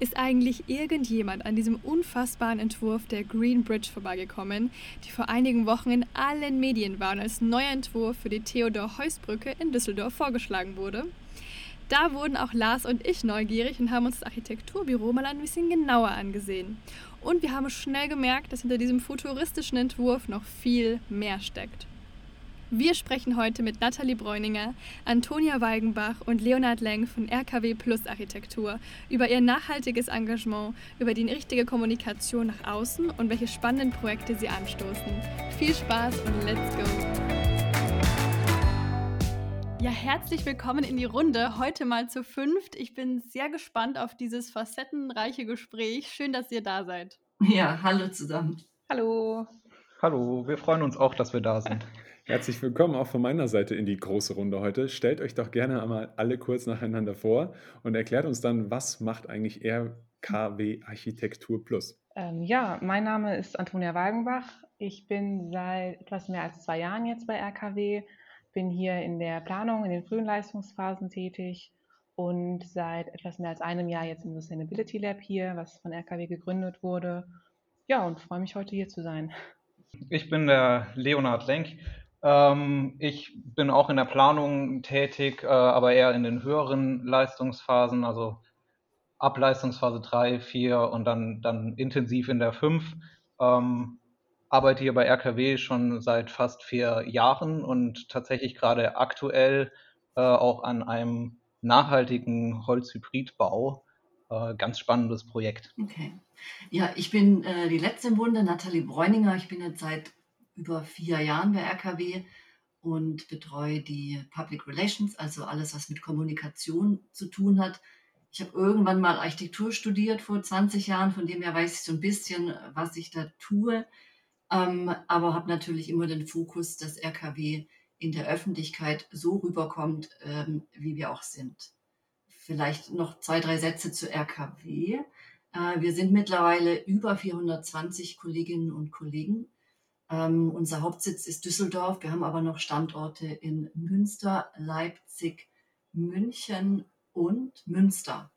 Ist eigentlich irgendjemand an diesem unfassbaren Entwurf der Green Bridge vorbeigekommen, die vor einigen Wochen in allen Medien war und als neuer Entwurf für die Theodor-Heuss-Brücke in Düsseldorf vorgeschlagen wurde? Da wurden auch Lars und ich neugierig und haben uns das Architekturbüro mal ein bisschen genauer angesehen. Und wir haben schnell gemerkt, dass hinter diesem futuristischen Entwurf noch viel mehr steckt. Wir sprechen heute mit Nathalie Bräuninger, Antonia Weigenbach und Leonhard Leng von RKW Plus Architektur über ihr nachhaltiges Engagement, über die richtige Kommunikation nach außen und welche spannenden Projekte sie anstoßen. Viel Spaß und let's go! Ja, herzlich willkommen in die Runde. Heute mal zu fünft. Ich bin sehr gespannt auf dieses facettenreiche Gespräch. Schön, dass ihr da seid. Ja, hallo zusammen. Hallo. Hallo, wir freuen uns auch, dass wir da sind. Herzlich willkommen auch von meiner Seite in die große Runde heute. Stellt euch doch gerne einmal alle kurz nacheinander vor und erklärt uns dann, was macht eigentlich RKW Architektur Plus? Ähm, ja, mein Name ist Antonia Wagenbach. Ich bin seit etwas mehr als zwei Jahren jetzt bei RKW, bin hier in der Planung in den frühen Leistungsphasen tätig und seit etwas mehr als einem Jahr jetzt im Sustainability Lab hier, was von RKW gegründet wurde. Ja, und freue mich heute hier zu sein. Ich bin der Leonhard Lenk, ähm, ich bin auch in der Planung tätig, äh, aber eher in den höheren Leistungsphasen, also ab Leistungsphase 3, 4 und dann, dann intensiv in der 5. Ähm, arbeite hier bei RKW schon seit fast vier Jahren und tatsächlich gerade aktuell äh, auch an einem nachhaltigen Holzhybridbau. Äh, ganz spannendes Projekt. Okay. Ja, ich bin äh, die letzte im Bunde, Nathalie Bräuninger. Ich bin jetzt seit über vier Jahren bei RKW und betreue die Public Relations, also alles, was mit Kommunikation zu tun hat. Ich habe irgendwann mal Architektur studiert vor 20 Jahren, von dem her weiß ich so ein bisschen, was ich da tue, ähm, aber habe natürlich immer den Fokus, dass RKW in der Öffentlichkeit so rüberkommt, ähm, wie wir auch sind. Vielleicht noch zwei, drei Sätze zu RKW. Äh, wir sind mittlerweile über 420 Kolleginnen und Kollegen ähm, unser Hauptsitz ist Düsseldorf. Wir haben aber noch Standorte in Münster, Leipzig, München und Münster.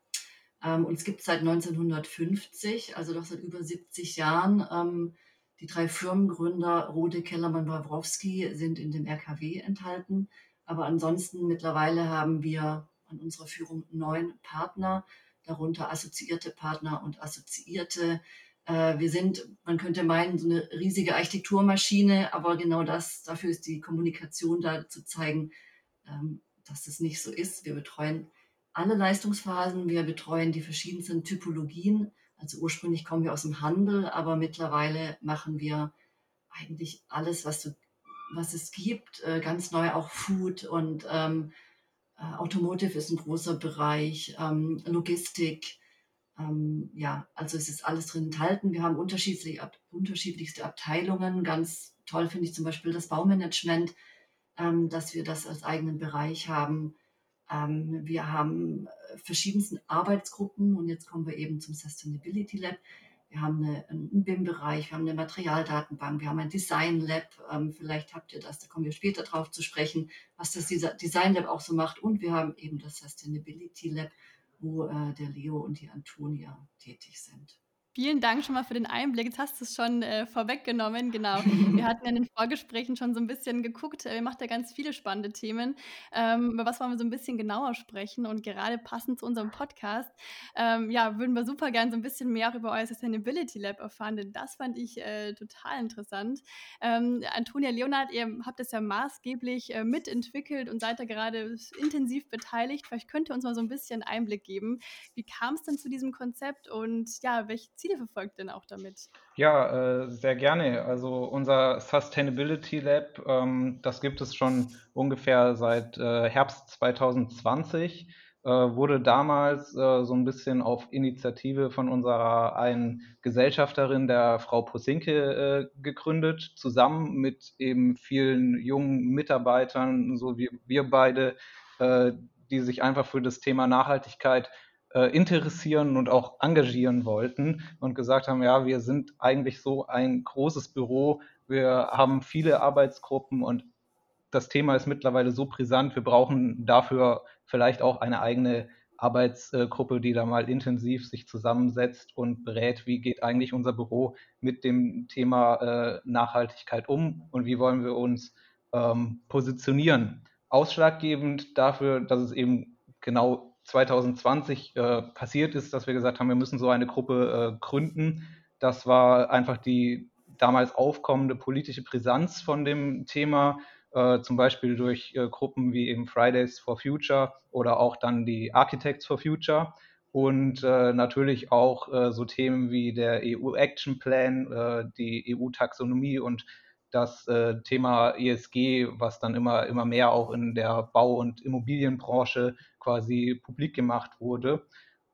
Ähm, uns gibt es seit 1950, also doch seit über 70 Jahren. Ähm, die drei Firmengründer Rode, Kellermann, Wawrowski sind in dem RKW enthalten. Aber ansonsten mittlerweile haben wir an unserer Führung neun Partner, darunter assoziierte Partner und assoziierte wir sind, man könnte meinen, so eine riesige Architekturmaschine, aber genau das, dafür ist die Kommunikation da zu zeigen, ähm, dass das nicht so ist. Wir betreuen alle Leistungsphasen, wir betreuen die verschiedensten Typologien. Also ursprünglich kommen wir aus dem Handel, aber mittlerweile machen wir eigentlich alles, was, du, was es gibt, äh, ganz neu auch Food und ähm, äh, Automotive ist ein großer Bereich, ähm, Logistik, ähm, ja, also es ist alles drin enthalten. Wir haben unterschiedlich, ab, unterschiedlichste Abteilungen. Ganz toll finde ich zum Beispiel das Baumanagement, ähm, dass wir das als eigenen Bereich haben. Ähm, wir haben äh, verschiedenste Arbeitsgruppen und jetzt kommen wir eben zum Sustainability Lab. Wir haben eine, einen BIM-Bereich, wir haben eine Materialdatenbank, wir haben ein Design Lab. Ähm, vielleicht habt ihr das, da kommen wir später drauf zu sprechen, was das Design Lab auch so macht. Und wir haben eben das Sustainability Lab wo äh, der Leo und die Antonia tätig sind. Vielen Dank schon mal für den Einblick. Jetzt hast du es schon äh, vorweggenommen. Genau. Wir hatten in den Vorgesprächen schon so ein bisschen geguckt. Äh, ihr macht ja ganz viele spannende Themen. Ähm, über was wollen wir so ein bisschen genauer sprechen? Und gerade passend zu unserem Podcast, ähm, ja, würden wir super gerne so ein bisschen mehr über euer Sustainability Lab erfahren, denn das fand ich äh, total interessant. Ähm, Antonia Leonard, ihr habt das ja maßgeblich äh, mitentwickelt und seid da gerade intensiv beteiligt. Vielleicht könnt ihr uns mal so ein bisschen Einblick geben. Wie kam es denn zu diesem Konzept und ja, welche Ziele verfolgt denn auch damit? Ja, äh, sehr gerne. Also unser Sustainability Lab, ähm, das gibt es schon ungefähr seit äh, Herbst 2020. äh, wurde damals äh, so ein bisschen auf Initiative von unserer einen Gesellschafterin, der Frau Posinke, äh, gegründet, zusammen mit eben vielen jungen Mitarbeitern, so wie wir beide, äh, die sich einfach für das Thema Nachhaltigkeit interessieren und auch engagieren wollten und gesagt haben, ja, wir sind eigentlich so ein großes Büro, wir haben viele Arbeitsgruppen und das Thema ist mittlerweile so brisant, wir brauchen dafür vielleicht auch eine eigene Arbeitsgruppe, die da mal intensiv sich zusammensetzt und berät, wie geht eigentlich unser Büro mit dem Thema äh, Nachhaltigkeit um und wie wollen wir uns ähm, positionieren. Ausschlaggebend dafür, dass es eben genau 2020 äh, passiert ist, dass wir gesagt haben, wir müssen so eine Gruppe äh, gründen. Das war einfach die damals aufkommende politische Brisanz von dem Thema äh, zum Beispiel durch äh, Gruppen wie eben Fridays for Future oder auch dann die Architects for Future und äh, natürlich auch äh, so Themen wie der EU Action Plan, die EU Taxonomie und das Thema ESG, was dann immer, immer mehr auch in der Bau- und Immobilienbranche quasi publik gemacht wurde.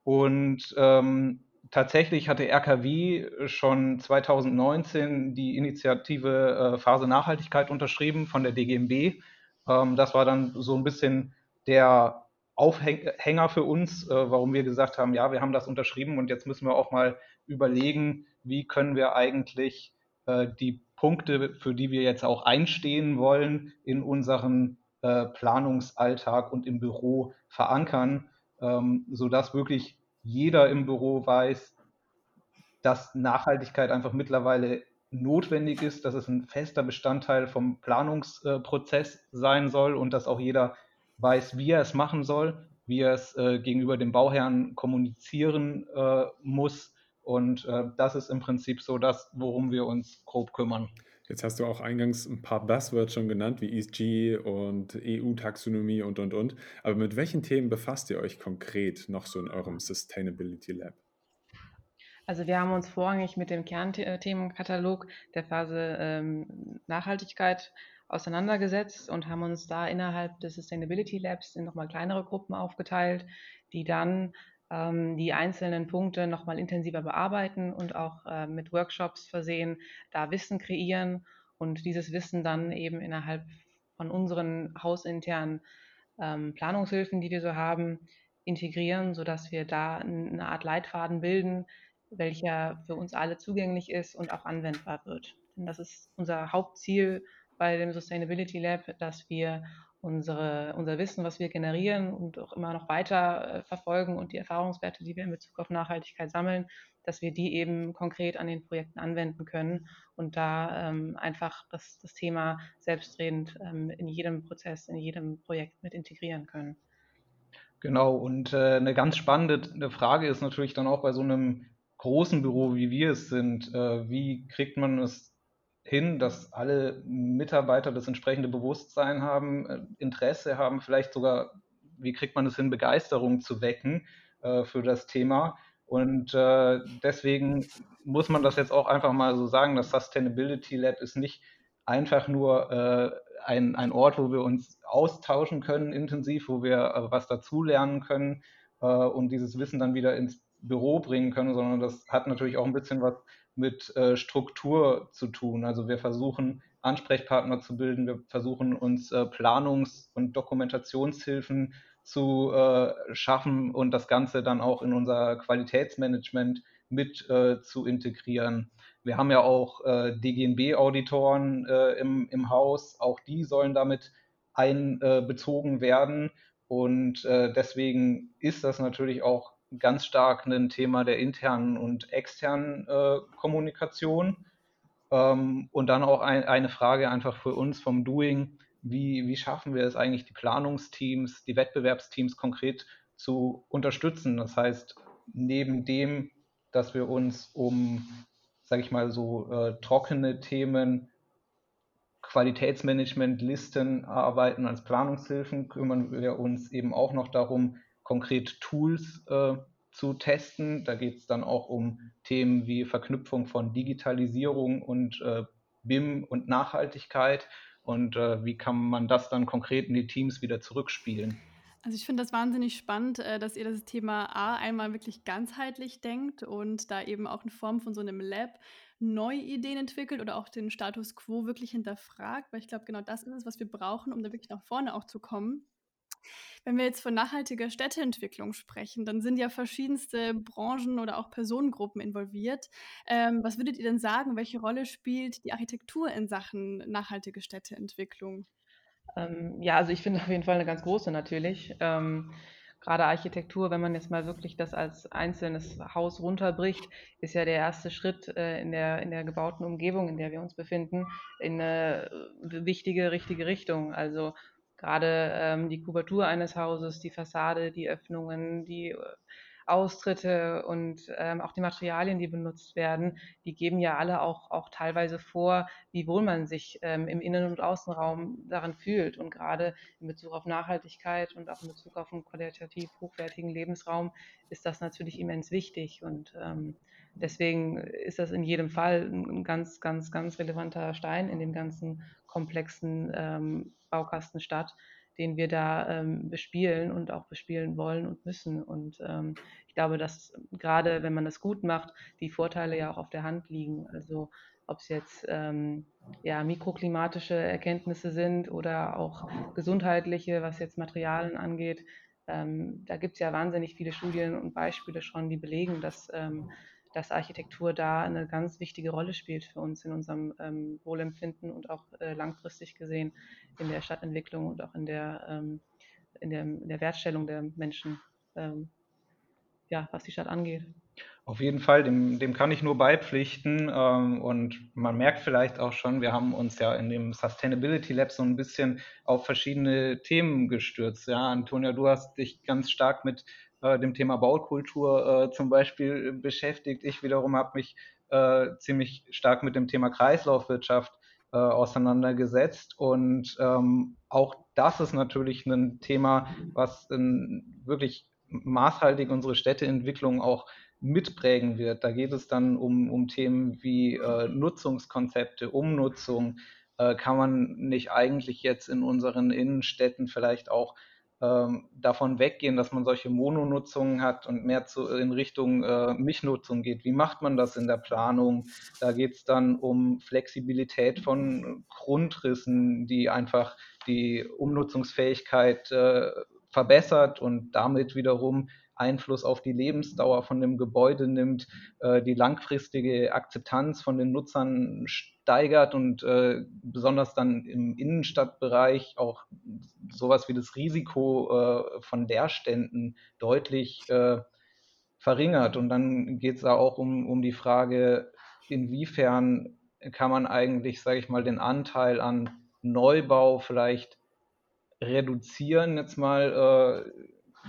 Und ähm, tatsächlich hatte RKW schon 2019 die Initiative äh, Phase Nachhaltigkeit unterschrieben von der DGMB. Ähm, das war dann so ein bisschen der Aufhänger für uns, äh, warum wir gesagt haben, ja, wir haben das unterschrieben und jetzt müssen wir auch mal überlegen, wie können wir eigentlich äh, die Punkte, für die wir jetzt auch einstehen wollen, in unseren äh, Planungsalltag und im Büro verankern, ähm, sodass wirklich jeder im Büro weiß, dass Nachhaltigkeit einfach mittlerweile notwendig ist, dass es ein fester Bestandteil vom Planungsprozess sein soll und dass auch jeder weiß, wie er es machen soll, wie er es äh, gegenüber dem Bauherrn kommunizieren äh, muss. Und das ist im Prinzip so das, worum wir uns grob kümmern. Jetzt hast du auch eingangs ein paar Buzzwords schon genannt, wie ESG und EU-Taxonomie und, und, und. Aber mit welchen Themen befasst ihr euch konkret noch so in eurem Sustainability Lab? Also wir haben uns vorrangig mit dem Kernthemenkatalog der Phase ähm, Nachhaltigkeit auseinandergesetzt und haben uns da innerhalb des Sustainability Labs in nochmal kleinere Gruppen aufgeteilt, die dann die einzelnen Punkte nochmal intensiver bearbeiten und auch äh, mit Workshops versehen, da Wissen kreieren und dieses Wissen dann eben innerhalb von unseren hausinternen ähm, Planungshilfen, die wir so haben, integrieren, sodass wir da eine Art Leitfaden bilden, welcher für uns alle zugänglich ist und auch anwendbar wird. Denn das ist unser Hauptziel bei dem Sustainability Lab, dass wir unsere, unser Wissen, was wir generieren und auch immer noch weiter äh, verfolgen und die Erfahrungswerte, die wir in Bezug auf Nachhaltigkeit sammeln, dass wir die eben konkret an den Projekten anwenden können und da ähm, einfach das, das Thema selbstredend ähm, in jedem Prozess, in jedem Projekt mit integrieren können. Genau, und äh, eine ganz spannende Frage ist natürlich dann auch bei so einem großen Büro, wie wir es sind, äh, wie kriegt man es hin, dass alle Mitarbeiter das entsprechende Bewusstsein haben, äh, Interesse haben, vielleicht sogar, wie kriegt man es hin, Begeisterung zu wecken äh, für das Thema. Und äh, deswegen muss man das jetzt auch einfach mal so sagen, das Sustainability Lab ist nicht einfach nur äh, ein, ein Ort, wo wir uns austauschen können intensiv, wo wir äh, was dazulernen können äh, und dieses Wissen dann wieder ins Büro bringen können, sondern das hat natürlich auch ein bisschen was mit äh, Struktur zu tun. Also wir versuchen Ansprechpartner zu bilden, wir versuchen uns äh, Planungs- und Dokumentationshilfen zu äh, schaffen und das Ganze dann auch in unser Qualitätsmanagement mit äh, zu integrieren. Wir haben ja auch äh, DGNB-Auditoren äh, im, im Haus, auch die sollen damit einbezogen werden. Und deswegen ist das natürlich auch ganz stark ein Thema der internen und externen äh, Kommunikation. Ähm, und dann auch ein, eine Frage einfach für uns vom Doing, wie, wie schaffen wir es eigentlich, die Planungsteams, die Wettbewerbsteams konkret zu unterstützen? Das heißt, neben dem, dass wir uns um, sage ich mal, so äh, trockene Themen Qualitätsmanagement, Listen arbeiten als Planungshilfen, kümmern wir uns eben auch noch darum, konkret Tools äh, zu testen. Da geht es dann auch um Themen wie Verknüpfung von Digitalisierung und äh, BIM und Nachhaltigkeit und äh, wie kann man das dann konkret in die Teams wieder zurückspielen. Also ich finde das wahnsinnig spannend, äh, dass ihr das Thema A einmal wirklich ganzheitlich denkt und da eben auch in Form von so einem Lab neue Ideen entwickelt oder auch den Status quo wirklich hinterfragt, weil ich glaube, genau das ist es, was wir brauchen, um da wirklich nach vorne auch zu kommen. Wenn wir jetzt von nachhaltiger Städteentwicklung sprechen, dann sind ja verschiedenste Branchen oder auch Personengruppen involviert. Ähm, was würdet ihr denn sagen, welche Rolle spielt die Architektur in Sachen nachhaltige Städteentwicklung? Ähm, ja, also ich finde auf jeden Fall eine ganz große natürlich. Ähm, gerade Architektur, wenn man jetzt mal wirklich das als einzelnes Haus runterbricht, ist ja der erste Schritt äh, in, der, in der gebauten Umgebung, in der wir uns befinden, in eine äh, wichtige, richtige Richtung. Also gerade ähm, die Kubatur eines Hauses, die Fassade, die Öffnungen, die äh, Austritte und ähm, auch die Materialien, die benutzt werden, die geben ja alle auch, auch teilweise vor, wie wohl man sich ähm, im Innen- und Außenraum daran fühlt. Und gerade in Bezug auf Nachhaltigkeit und auch in Bezug auf einen qualitativ hochwertigen Lebensraum ist das natürlich immens wichtig. Und ähm, deswegen ist das in jedem Fall ein ganz, ganz, ganz relevanter Stein in dem ganzen komplexen ähm, Baukasten Stadt den wir da ähm, bespielen und auch bespielen wollen und müssen. Und ähm, ich glaube, dass gerade wenn man das gut macht, die Vorteile ja auch auf der Hand liegen. Also ob es jetzt ähm, ja, mikroklimatische Erkenntnisse sind oder auch gesundheitliche, was jetzt Materialien angeht. Ähm, da gibt es ja wahnsinnig viele Studien und Beispiele schon, die belegen, dass ähm, dass Architektur da eine ganz wichtige Rolle spielt für uns in unserem ähm, Wohlempfinden und auch äh, langfristig gesehen in der Stadtentwicklung und auch in der, ähm, in der, in der Wertstellung der Menschen, ähm, ja, was die Stadt angeht. Auf jeden Fall, dem, dem kann ich nur beipflichten. Ähm, und man merkt vielleicht auch schon, wir haben uns ja in dem Sustainability Lab so ein bisschen auf verschiedene Themen gestürzt. Ja, Antonia, du hast dich ganz stark mit äh, dem Thema Baukultur äh, zum Beispiel beschäftigt. Ich wiederum habe mich äh, ziemlich stark mit dem Thema Kreislaufwirtschaft äh, auseinandergesetzt. Und ähm, auch das ist natürlich ein Thema, was wirklich maßhaltig unsere Städteentwicklung auch mitprägen wird. Da geht es dann um, um Themen wie äh, Nutzungskonzepte, Umnutzung. Äh, kann man nicht eigentlich jetzt in unseren Innenstädten vielleicht auch ähm, davon weggehen, dass man solche Mononutzungen hat und mehr zu, in Richtung äh, Mischnutzung geht. Wie macht man das in der Planung? Da geht es dann um Flexibilität von Grundrissen, die einfach die Umnutzungsfähigkeit äh, verbessert und damit wiederum Einfluss auf die Lebensdauer von dem Gebäude nimmt, äh, die langfristige Akzeptanz von den Nutzern steigert und äh, besonders dann im Innenstadtbereich auch sowas wie das Risiko äh, von Leerständen deutlich äh, verringert. Und dann geht es da auch um, um die Frage, inwiefern kann man eigentlich, sage ich mal, den Anteil an Neubau vielleicht reduzieren, jetzt mal äh,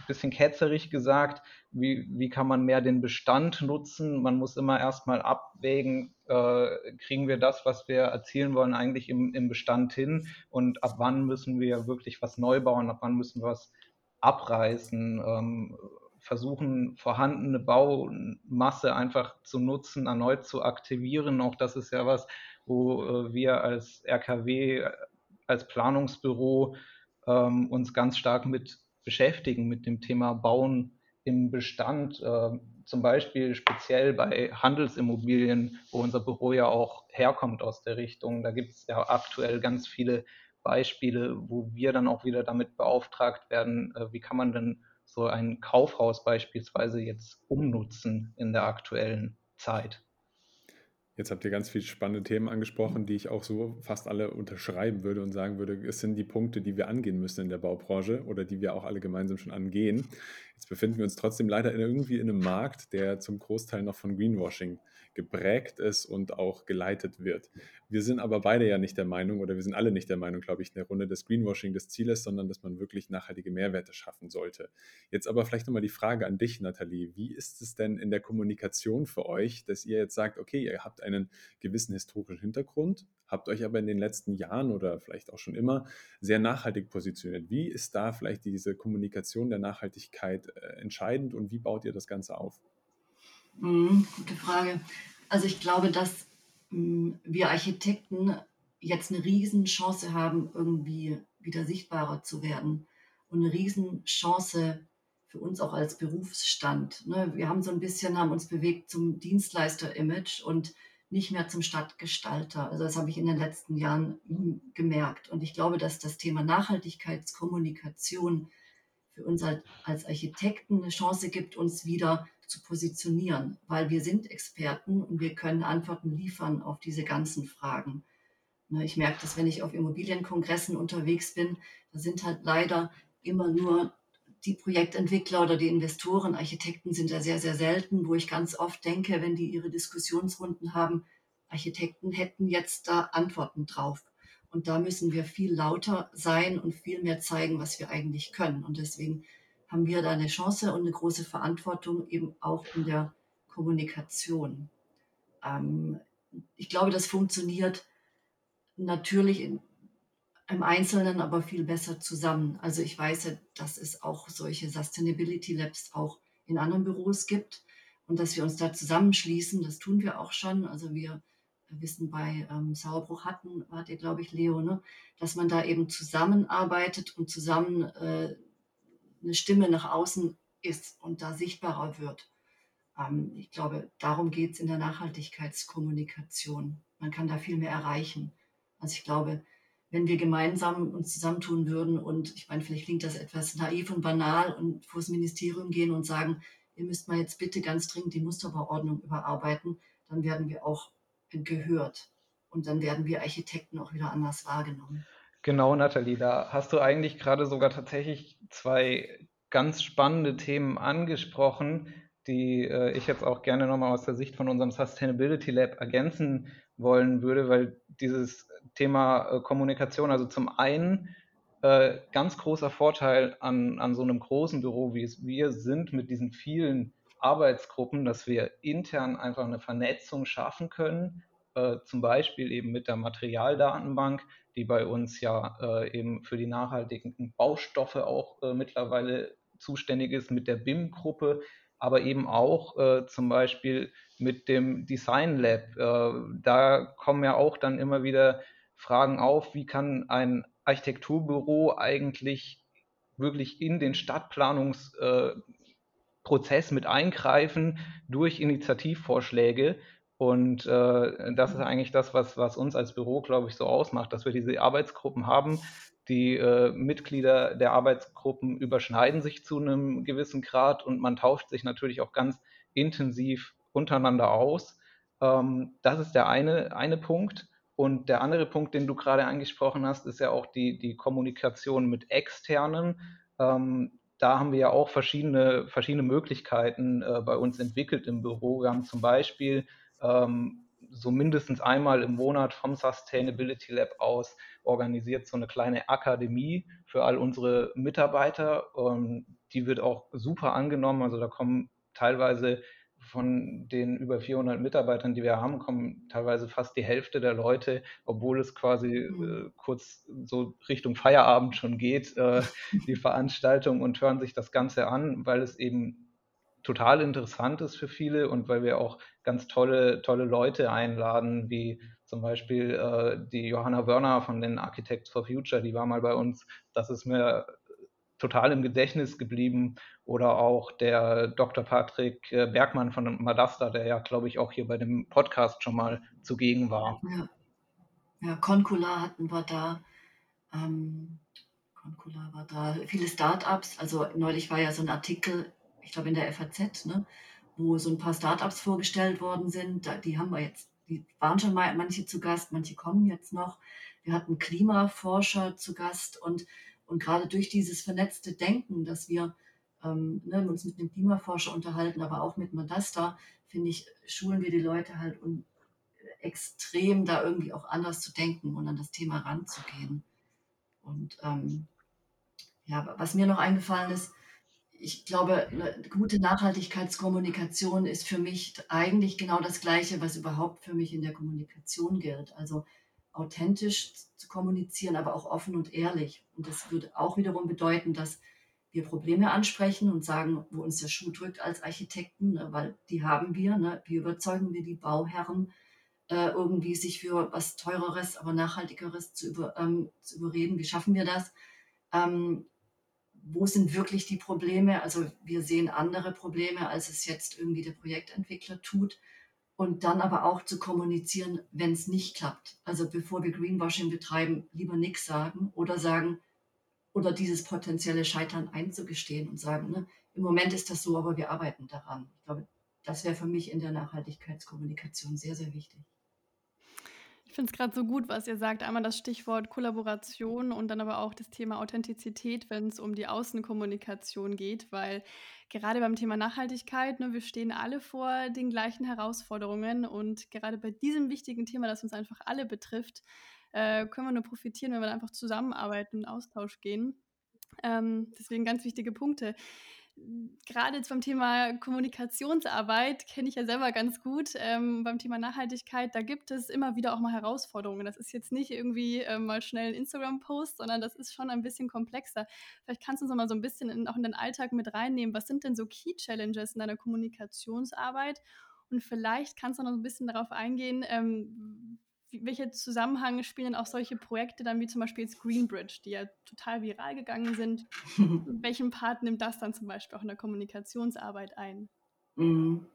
bisschen ketzerig gesagt, wie, wie kann man mehr den Bestand nutzen? Man muss immer erstmal abwägen, äh, kriegen wir das, was wir erzielen wollen, eigentlich im, im Bestand hin und ab wann müssen wir wirklich was neu bauen, ab wann müssen wir was abreißen, ähm, versuchen, vorhandene Baumasse einfach zu nutzen, erneut zu aktivieren. Auch das ist ja was, wo äh, wir als RKW, als Planungsbüro ähm, uns ganz stark mit beschäftigen mit dem Thema Bauen im Bestand, äh, zum Beispiel speziell bei Handelsimmobilien, wo unser Büro ja auch herkommt aus der Richtung. Da gibt es ja aktuell ganz viele Beispiele, wo wir dann auch wieder damit beauftragt werden, äh, wie kann man denn so ein Kaufhaus beispielsweise jetzt umnutzen in der aktuellen Zeit. Jetzt habt ihr ganz viele spannende Themen angesprochen, die ich auch so fast alle unterschreiben würde und sagen würde, es sind die Punkte, die wir angehen müssen in der Baubranche oder die wir auch alle gemeinsam schon angehen. Jetzt befinden wir uns trotzdem leider irgendwie in einem Markt, der zum Großteil noch von Greenwashing geprägt ist und auch geleitet wird. Wir sind aber beide ja nicht der Meinung oder wir sind alle nicht der Meinung, glaube ich, in der Runde, dass Greenwashing das Ziel ist, sondern dass man wirklich nachhaltige Mehrwerte schaffen sollte. Jetzt aber vielleicht nochmal die Frage an dich, Nathalie. Wie ist es denn in der Kommunikation für euch, dass ihr jetzt sagt, okay, ihr habt einen gewissen historischen Hintergrund, habt euch aber in den letzten Jahren oder vielleicht auch schon immer sehr nachhaltig positioniert. Wie ist da vielleicht diese Kommunikation der Nachhaltigkeit äh, entscheidend und wie baut ihr das Ganze auf? Mhm, gute Frage. Also ich glaube, dass mh, wir Architekten jetzt eine Riesenchance haben, irgendwie wieder sichtbarer zu werden und eine Riesenchance für uns auch als Berufsstand. Ne? Wir haben so ein bisschen, haben uns bewegt zum Dienstleister-Image und nicht mehr zum Stadtgestalter. Also das habe ich in den letzten Jahren gemerkt. Und ich glaube, dass das Thema Nachhaltigkeitskommunikation für uns als Architekten eine Chance gibt, uns wieder zu positionieren, weil wir sind Experten und wir können Antworten liefern auf diese ganzen Fragen. Ne, ich merke das, wenn ich auf Immobilienkongressen unterwegs bin, da sind halt leider immer nur die Projektentwickler oder die Investoren, Architekten sind da sehr, sehr selten, wo ich ganz oft denke, wenn die ihre Diskussionsrunden haben, Architekten hätten jetzt da Antworten drauf. Und da müssen wir viel lauter sein und viel mehr zeigen, was wir eigentlich können. Und deswegen haben wir da eine Chance und eine große Verantwortung eben auch in der Kommunikation. Ähm, ich glaube, das funktioniert natürlich in, im Einzelnen, aber viel besser zusammen. Also ich weiß ja, dass es auch solche Sustainability Labs auch in anderen Büros gibt und dass wir uns da zusammenschließen. Das tun wir auch schon. Also wir wissen bei ähm, Sauerbruch hatten, wart ihr, glaube ich, Leo, ne? dass man da eben zusammenarbeitet und zusammen äh, eine Stimme nach außen ist und da sichtbarer wird. Ähm, ich glaube, darum geht es in der Nachhaltigkeitskommunikation. Man kann da viel mehr erreichen. Also ich glaube, wenn wir gemeinsam uns zusammentun würden und ich meine, vielleicht klingt das etwas naiv und banal und vor das Ministerium gehen und sagen, ihr müsst mal jetzt bitte ganz dringend die Musterverordnung überarbeiten, dann werden wir auch gehört und dann werden wir Architekten auch wieder anders wahrgenommen. Genau, Nathalie, da hast du eigentlich gerade sogar tatsächlich zwei ganz spannende Themen angesprochen, die äh, ich jetzt auch gerne nochmal aus der Sicht von unserem Sustainability Lab ergänzen wollen würde, weil dieses Thema äh, Kommunikation, also zum einen äh, ganz großer Vorteil an, an so einem großen Büro, wie es wir sind, mit diesen vielen Arbeitsgruppen, dass wir intern einfach eine Vernetzung schaffen können, äh, zum Beispiel eben mit der Materialdatenbank, die bei uns ja äh, eben für die nachhaltigen Baustoffe auch äh, mittlerweile zuständig ist, mit der BIM-Gruppe, aber eben auch äh, zum Beispiel mit dem Design Lab. Äh, da kommen ja auch dann immer wieder Fragen auf, wie kann ein Architekturbüro eigentlich wirklich in den Stadtplanungsprozess mit eingreifen durch Initiativvorschläge. Und äh, das ist eigentlich das, was, was uns als Büro, glaube ich, so ausmacht, dass wir diese Arbeitsgruppen haben. Die äh, Mitglieder der Arbeitsgruppen überschneiden sich zu einem gewissen Grad und man tauscht sich natürlich auch ganz intensiv untereinander aus. Ähm, das ist der eine, eine Punkt. Und der andere Punkt, den du gerade angesprochen hast, ist ja auch die, die Kommunikation mit Externen. Ähm, da haben wir ja auch verschiedene, verschiedene Möglichkeiten äh, bei uns entwickelt im Büro. Wir haben zum Beispiel ähm, so mindestens einmal im Monat vom Sustainability Lab aus organisiert so eine kleine Akademie für all unsere Mitarbeiter. Und die wird auch super angenommen. Also da kommen teilweise von den über 400 Mitarbeitern, die wir haben, kommen teilweise fast die Hälfte der Leute, obwohl es quasi mhm. äh, kurz so Richtung Feierabend schon geht, äh, die Veranstaltung und hören sich das Ganze an, weil es eben total interessant ist für viele und weil wir auch ganz tolle, tolle Leute einladen, wie zum Beispiel äh, die Johanna Wörner von den Architects for Future, die war mal bei uns. Das ist mir total im Gedächtnis geblieben. Oder auch der Dr. Patrick äh, Bergmann von Madasta, der ja, glaube ich, auch hier bei dem Podcast schon mal zugegen war. Ja, ja Concula hatten wir da. Ähm, Concula war da. Viele Startups. Also neulich war ja so ein Artikel, ich glaube in der FAZ, ne, wo so ein paar Startups vorgestellt worden sind. Die haben wir jetzt, die waren schon mal manche zu Gast, manche kommen jetzt noch. Wir hatten Klimaforscher zu Gast und und gerade durch dieses vernetzte Denken, dass wir ähm, ne, uns mit dem Klimaforscher unterhalten, aber auch mit Madasta, finde ich, schulen wir die Leute halt um, extrem da irgendwie auch anders zu denken und an das Thema ranzugehen. Und ähm, ja, was mir noch eingefallen ist, ich glaube, eine gute Nachhaltigkeitskommunikation ist für mich eigentlich genau das Gleiche, was überhaupt für mich in der Kommunikation gilt. Also authentisch zu kommunizieren, aber auch offen und ehrlich. Und das würde auch wiederum bedeuten, dass wir Probleme ansprechen und sagen, wo uns der Schuh drückt als Architekten, ne, weil die haben wir. Ne, wie überzeugen wir die Bauherren, äh, irgendwie sich für was Teureres, aber Nachhaltigeres zu, über, ähm, zu überreden? Wie schaffen wir das? Ähm, wo sind wirklich die Probleme? Also wir sehen andere Probleme, als es jetzt irgendwie der Projektentwickler tut. Und dann aber auch zu kommunizieren, wenn es nicht klappt. Also bevor wir Greenwashing betreiben, lieber nichts sagen oder sagen, oder dieses potenzielle Scheitern einzugestehen und sagen, ne, im Moment ist das so, aber wir arbeiten daran. Ich glaube, das wäre für mich in der Nachhaltigkeitskommunikation sehr, sehr wichtig. Ich finde es gerade so gut, was ihr sagt. Einmal das Stichwort Kollaboration und dann aber auch das Thema Authentizität, wenn es um die Außenkommunikation geht, weil gerade beim Thema Nachhaltigkeit, ne, wir stehen alle vor den gleichen Herausforderungen und gerade bei diesem wichtigen Thema, das uns einfach alle betrifft, äh, können wir nur profitieren, wenn wir einfach zusammenarbeiten und Austausch gehen. Ähm, deswegen ganz wichtige Punkte gerade jetzt beim Thema Kommunikationsarbeit kenne ich ja selber ganz gut. Ähm, beim Thema Nachhaltigkeit, da gibt es immer wieder auch mal Herausforderungen. Das ist jetzt nicht irgendwie äh, mal schnell ein Instagram-Post, sondern das ist schon ein bisschen komplexer. Vielleicht kannst du uns noch mal so ein bisschen in, auch in den Alltag mit reinnehmen. Was sind denn so Key Challenges in deiner Kommunikationsarbeit? Und vielleicht kannst du noch ein bisschen darauf eingehen, ähm, welcher Zusammenhang spielen auch solche Projekte dann wie zum Beispiel jetzt Greenbridge, die ja total viral gegangen sind? Welchen Part nimmt das dann zum Beispiel auch in der Kommunikationsarbeit ein? Mhm.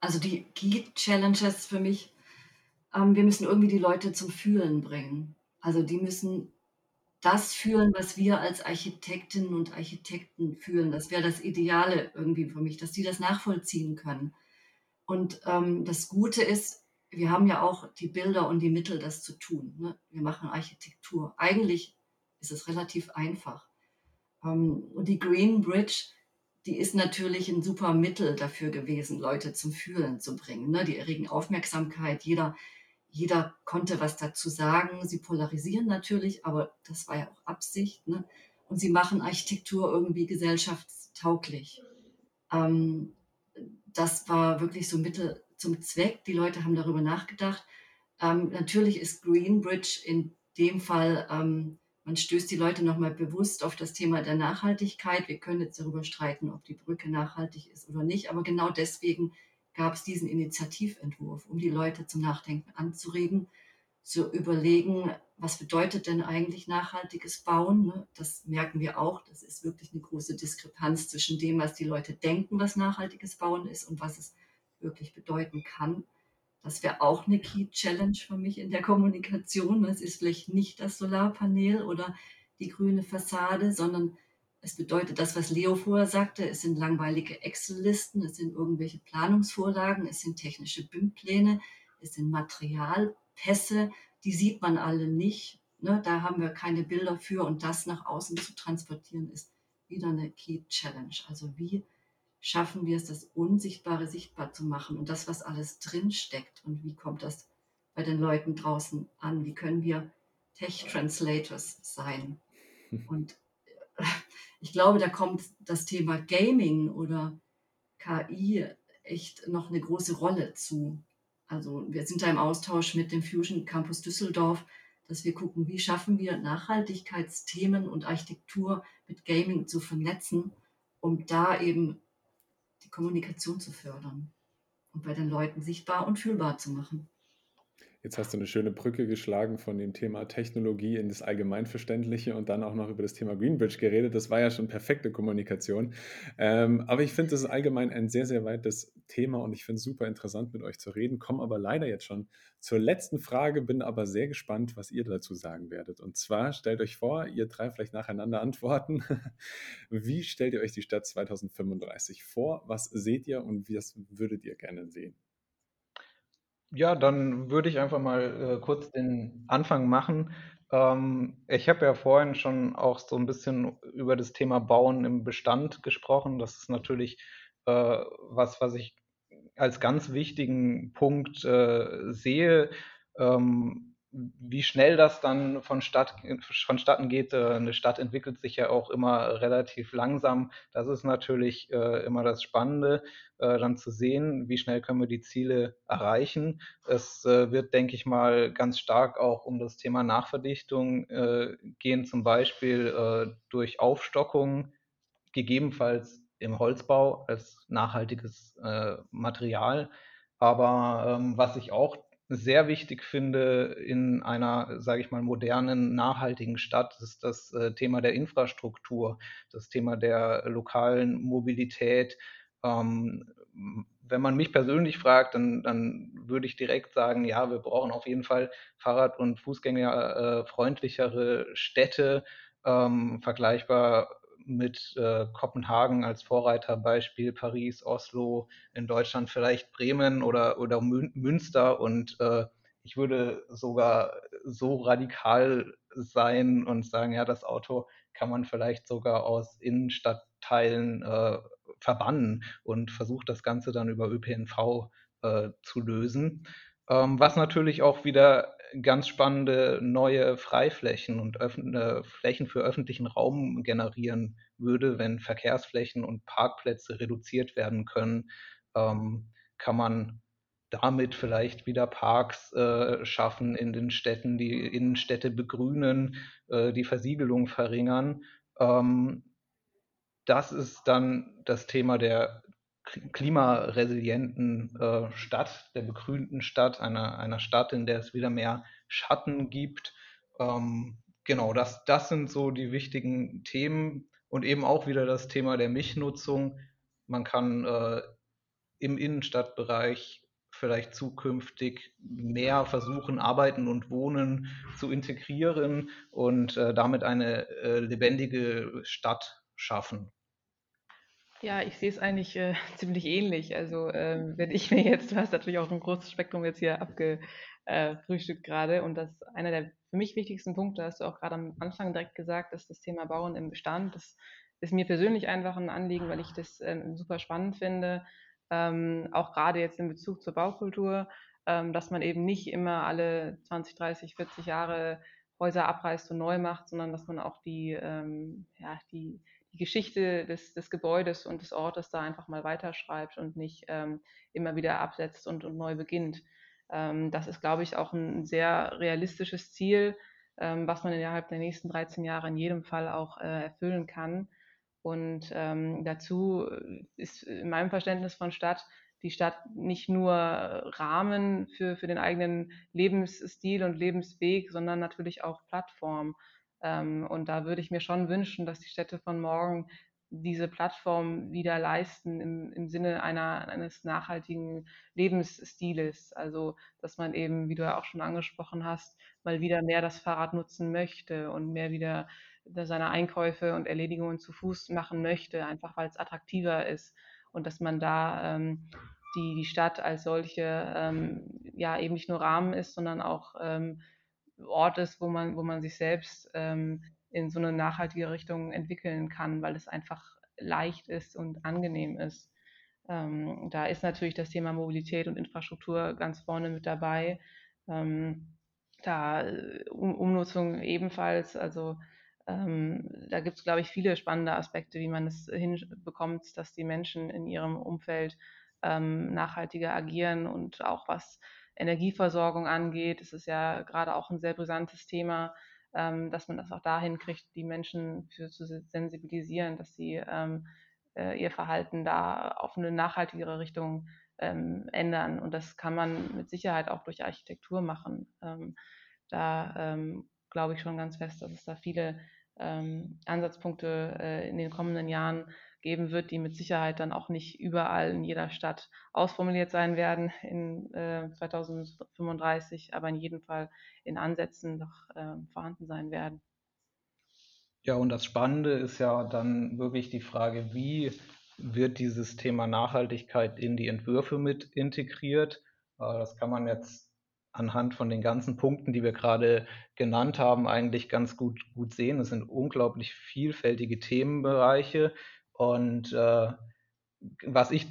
Also die Key Challenges für mich, ähm, wir müssen irgendwie die Leute zum Fühlen bringen. Also die müssen das fühlen, was wir als Architektinnen und Architekten fühlen. Das wäre das Ideale irgendwie für mich, dass die das nachvollziehen können. Und ähm, das Gute ist, wir haben ja auch die Bilder und die Mittel, das zu tun. Ne? Wir machen Architektur. Eigentlich ist es relativ einfach. Ähm, und die Green Bridge, die ist natürlich ein super Mittel dafür gewesen, Leute zum Fühlen zu bringen. Ne? Die erregen Aufmerksamkeit. Jeder, jeder konnte was dazu sagen. Sie polarisieren natürlich, aber das war ja auch Absicht. Ne? Und sie machen Architektur irgendwie gesellschaftstauglich. Ähm, das war wirklich so Mittel zum Zweck. Die Leute haben darüber nachgedacht. Ähm, natürlich ist Greenbridge in dem Fall, ähm, man stößt die Leute nochmal bewusst auf das Thema der Nachhaltigkeit. Wir können jetzt darüber streiten, ob die Brücke nachhaltig ist oder nicht, aber genau deswegen gab es diesen Initiativentwurf, um die Leute zum Nachdenken anzuregen, zu überlegen, was bedeutet denn eigentlich nachhaltiges Bauen? Ne? Das merken wir auch. Das ist wirklich eine große Diskrepanz zwischen dem, was die Leute denken, was nachhaltiges Bauen ist und was es wirklich bedeuten kann. Das wäre auch eine Key Challenge für mich in der Kommunikation. Es ist vielleicht nicht das Solarpanel oder die grüne Fassade, sondern es bedeutet das, was Leo vorher sagte. Es sind langweilige Excel-Listen, es sind irgendwelche Planungsvorlagen, es sind technische BIM-Pläne, es sind Materialpässe, die sieht man alle nicht. Ne? Da haben wir keine Bilder für und das nach außen zu transportieren ist wieder eine Key Challenge. Also wie schaffen wir es, das Unsichtbare sichtbar zu machen und das, was alles drinsteckt und wie kommt das bei den Leuten draußen an? Wie können wir Tech-Translators sein? Und äh, ich glaube, da kommt das Thema Gaming oder KI echt noch eine große Rolle zu. Also wir sind da im Austausch mit dem Fusion Campus Düsseldorf, dass wir gucken, wie schaffen wir Nachhaltigkeitsthemen und Architektur mit Gaming zu vernetzen, um da eben die Kommunikation zu fördern und bei den Leuten sichtbar und fühlbar zu machen. Jetzt hast du eine schöne Brücke geschlagen von dem Thema Technologie in das Allgemeinverständliche und dann auch noch über das Thema Greenbridge geredet. Das war ja schon perfekte Kommunikation. Ähm, aber ich finde, das ist allgemein ein sehr, sehr weites Thema und ich finde es super interessant, mit euch zu reden. Komme aber leider jetzt schon zur letzten Frage, bin aber sehr gespannt, was ihr dazu sagen werdet. Und zwar stellt euch vor, ihr drei vielleicht nacheinander antworten. Wie stellt ihr euch die Stadt 2035 vor? Was seht ihr und was würdet ihr gerne sehen? Ja, dann würde ich einfach mal äh, kurz den Anfang machen. Ähm, ich habe ja vorhin schon auch so ein bisschen über das Thema Bauen im Bestand gesprochen. Das ist natürlich äh, was, was ich als ganz wichtigen Punkt äh, sehe. Ähm, wie schnell das dann vonstatt, vonstatten geht, äh, eine Stadt entwickelt sich ja auch immer relativ langsam. Das ist natürlich äh, immer das Spannende, äh, dann zu sehen, wie schnell können wir die Ziele erreichen. Es wird, denke ich mal, ganz stark auch um das Thema Nachverdichtung gehen, zum Beispiel durch Aufstockung, gegebenenfalls im Holzbau als nachhaltiges Material. Aber ähm, was ich auch sehr wichtig finde in einer, sage ich mal, modernen, nachhaltigen Stadt, ist das äh, Thema der Infrastruktur, das Thema der lokalen Mobilität. Ähm, wenn man mich persönlich fragt, dann, dann würde ich direkt sagen, ja, wir brauchen auf jeden Fall Fahrrad- und Fußgängerfreundlichere äh, Städte, ähm, vergleichbar mit äh, Kopenhagen als Vorreiterbeispiel, Paris, Oslo, in Deutschland vielleicht Bremen oder, oder Münster. Und äh, ich würde sogar so radikal sein und sagen, ja, das Auto kann man vielleicht sogar aus Innenstadtteilen äh, verbannen und versucht das Ganze dann über ÖPNV äh, zu lösen. Ähm, was natürlich auch wieder ganz spannende neue Freiflächen und äh, Flächen für öffentlichen Raum generieren würde, wenn Verkehrsflächen und Parkplätze reduziert werden können, ähm, kann man damit vielleicht wieder Parks äh, schaffen in den Städten, die Innenstädte begrünen, äh, die Versiegelung verringern. Ähm, das ist dann das Thema der klimaresilienten äh, Stadt, der begrünten Stadt, einer, einer Stadt, in der es wieder mehr Schatten gibt. Ähm, genau, das, das sind so die wichtigen Themen und eben auch wieder das Thema der Mischnutzung. Man kann äh, im Innenstadtbereich vielleicht zukünftig mehr versuchen, Arbeiten und Wohnen zu integrieren und äh, damit eine äh, lebendige Stadt schaffen. Ja, ich sehe es eigentlich äh, ziemlich ähnlich. Also ähm, wenn ich mir jetzt, du hast natürlich auch ein großes Spektrum jetzt hier abgefrühstückt gerade und das einer der für mich wichtigsten Punkte, hast du auch gerade am Anfang direkt gesagt, ist das Thema Bauen im Bestand. Das ist mir persönlich einfach ein Anliegen, weil ich das ähm, super spannend finde, ähm, auch gerade jetzt in Bezug zur Baukultur, ähm, dass man eben nicht immer alle 20, 30, 40 Jahre Häuser abreißt und neu macht, sondern dass man auch die, ähm, ja, die die Geschichte des, des Gebäudes und des Ortes da einfach mal weiterschreibt und nicht ähm, immer wieder absetzt und, und neu beginnt. Ähm, das ist, glaube ich, auch ein sehr realistisches Ziel, ähm, was man innerhalb der nächsten 13 Jahre in jedem Fall auch äh, erfüllen kann. Und ähm, dazu ist in meinem Verständnis von Stadt die Stadt nicht nur Rahmen für, für den eigenen Lebensstil und Lebensweg, sondern natürlich auch Plattform. Ähm, und da würde ich mir schon wünschen, dass die Städte von morgen diese Plattform wieder leisten im, im Sinne einer, eines nachhaltigen Lebensstiles. Also, dass man eben, wie du ja auch schon angesprochen hast, mal wieder mehr das Fahrrad nutzen möchte und mehr wieder seine Einkäufe und Erledigungen zu Fuß machen möchte, einfach weil es attraktiver ist. Und dass man da ähm, die, die Stadt als solche ähm, ja eben nicht nur Rahmen ist, sondern auch ähm, Ort ist, wo man, wo man sich selbst ähm, in so eine nachhaltige Richtung entwickeln kann, weil es einfach leicht ist und angenehm ist. Ähm, da ist natürlich das Thema Mobilität und Infrastruktur ganz vorne mit dabei. Ähm, da äh, um, Umnutzung ebenfalls, also ähm, da gibt es, glaube ich, viele spannende Aspekte, wie man es hinbekommt, dass die Menschen in ihrem Umfeld ähm, nachhaltiger agieren und auch was Energieversorgung angeht. Es ist ja gerade auch ein sehr brisantes Thema, ähm, dass man das auch dahin kriegt, die Menschen für zu sensibilisieren, dass sie ähm, äh, ihr Verhalten da auf eine nachhaltigere Richtung ähm, ändern. Und das kann man mit Sicherheit auch durch Architektur machen. Ähm, da ähm, glaube ich schon ganz fest, dass es da viele ähm, Ansatzpunkte äh, in den kommenden Jahren geben wird, die mit Sicherheit dann auch nicht überall in jeder Stadt ausformuliert sein werden in äh, 2035, aber in jedem Fall in Ansätzen doch äh, vorhanden sein werden. Ja, und das Spannende ist ja dann wirklich die Frage, wie wird dieses Thema Nachhaltigkeit in die Entwürfe mit integriert? Äh, das kann man jetzt anhand von den ganzen Punkten, die wir gerade genannt haben, eigentlich ganz gut, gut sehen. Es sind unglaublich vielfältige Themenbereiche, und äh, was ich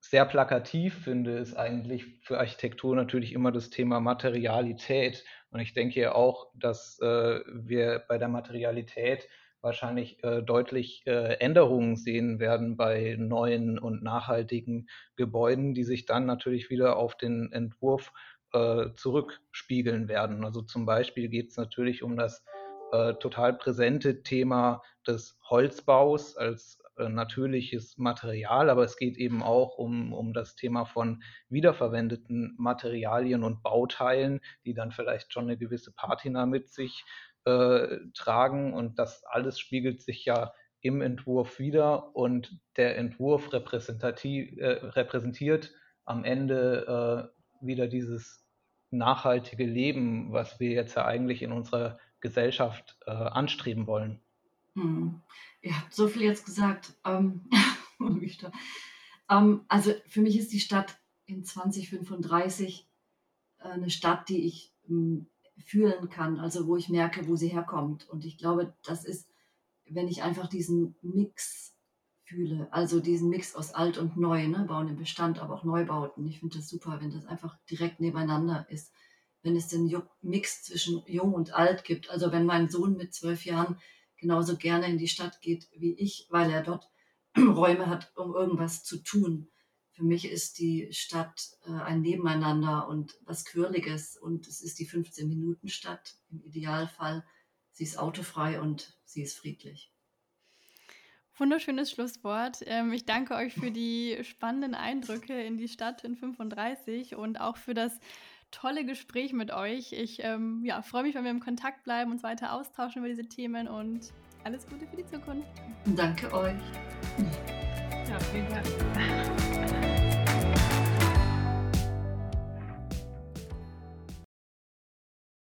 sehr plakativ finde, ist eigentlich für Architektur natürlich immer das Thema Materialität. Und ich denke auch, dass äh, wir bei der Materialität wahrscheinlich äh, deutlich äh, Änderungen sehen werden bei neuen und nachhaltigen Gebäuden, die sich dann natürlich wieder auf den Entwurf äh, zurückspiegeln werden. Also zum Beispiel geht es natürlich um das äh, total präsente Thema des Holzbaus als natürliches Material, aber es geht eben auch um, um das Thema von wiederverwendeten Materialien und Bauteilen, die dann vielleicht schon eine gewisse Patina mit sich äh, tragen. Und das alles spiegelt sich ja im Entwurf wieder und der Entwurf repräsentativ, äh, repräsentiert am Ende äh, wieder dieses nachhaltige Leben, was wir jetzt ja eigentlich in unserer Gesellschaft äh, anstreben wollen. Hm. Ihr habt so viel jetzt gesagt. Ähm, ähm, also für mich ist die Stadt in 2035 äh, eine Stadt, die ich ähm, fühlen kann, also wo ich merke, wo sie herkommt. Und ich glaube, das ist, wenn ich einfach diesen Mix fühle, also diesen Mix aus alt und neu, ne, bauen im Bestand, aber auch Neubauten. Ich finde das super, wenn das einfach direkt nebeneinander ist. Wenn es den Mix zwischen jung und alt gibt. Also wenn mein Sohn mit zwölf Jahren genauso gerne in die Stadt geht wie ich, weil er dort Räume hat, um irgendwas zu tun. Für mich ist die Stadt äh, ein Nebeneinander und was Quirliges und es ist die 15-Minuten-Stadt im Idealfall. Sie ist autofrei und sie ist friedlich. Wunderschönes Schlusswort. Ähm, ich danke euch für die spannenden Eindrücke in die Stadt in 35 und auch für das tolle Gespräch mit euch. Ich ähm, ja, freue mich, wenn wir im Kontakt bleiben, uns weiter austauschen über diese Themen und alles Gute für die Zukunft. Danke euch. Ja, vielen Dank.